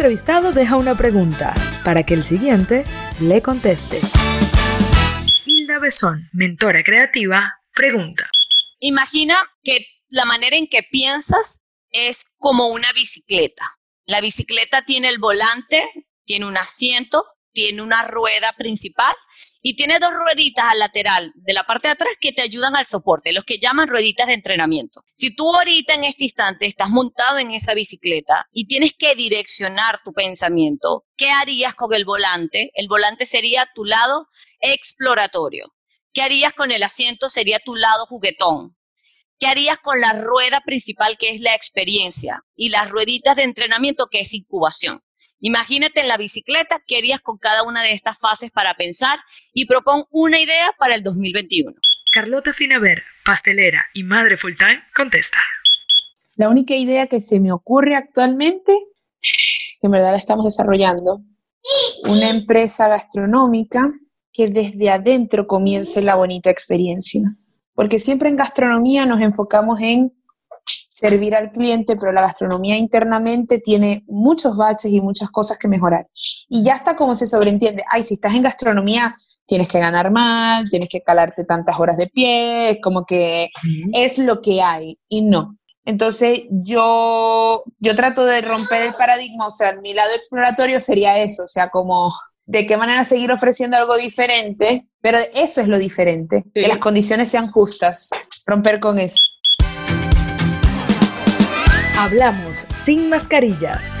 entrevistado deja una pregunta para que el siguiente le conteste. Hilda Besón, mentora creativa, pregunta. Imagina que la manera en que piensas es como una bicicleta. La bicicleta tiene el volante, tiene un asiento, tiene una rueda principal y tiene dos rueditas al lateral de la parte de atrás que te ayudan al soporte, los que llaman rueditas de entrenamiento. Si tú ahorita en este instante estás montado en esa bicicleta y tienes que direccionar tu pensamiento, ¿qué harías con el volante? El volante sería tu lado exploratorio. ¿Qué harías con el asiento? Sería tu lado juguetón. ¿Qué harías con la rueda principal que es la experiencia y las rueditas de entrenamiento que es incubación? Imagínate en la bicicleta qué harías con cada una de estas fases para pensar y propon una idea para el 2021. Carlota Finaver, pastelera y madre full time, contesta. La única idea que se me ocurre actualmente, que en verdad la estamos desarrollando, una empresa gastronómica que desde adentro comience la bonita experiencia. Porque siempre en gastronomía nos enfocamos en servir al cliente, pero la gastronomía internamente tiene muchos baches y muchas cosas que mejorar. Y ya está como se sobreentiende, ay, si estás en gastronomía tienes que ganar mal, tienes que calarte tantas horas de pie, es como que es lo que hay y no. Entonces yo, yo trato de romper el paradigma, o sea, mi lado exploratorio sería eso, o sea, como de qué manera seguir ofreciendo algo diferente, pero eso es lo diferente, que las condiciones sean justas, romper con eso. Hablamos sin mascarillas.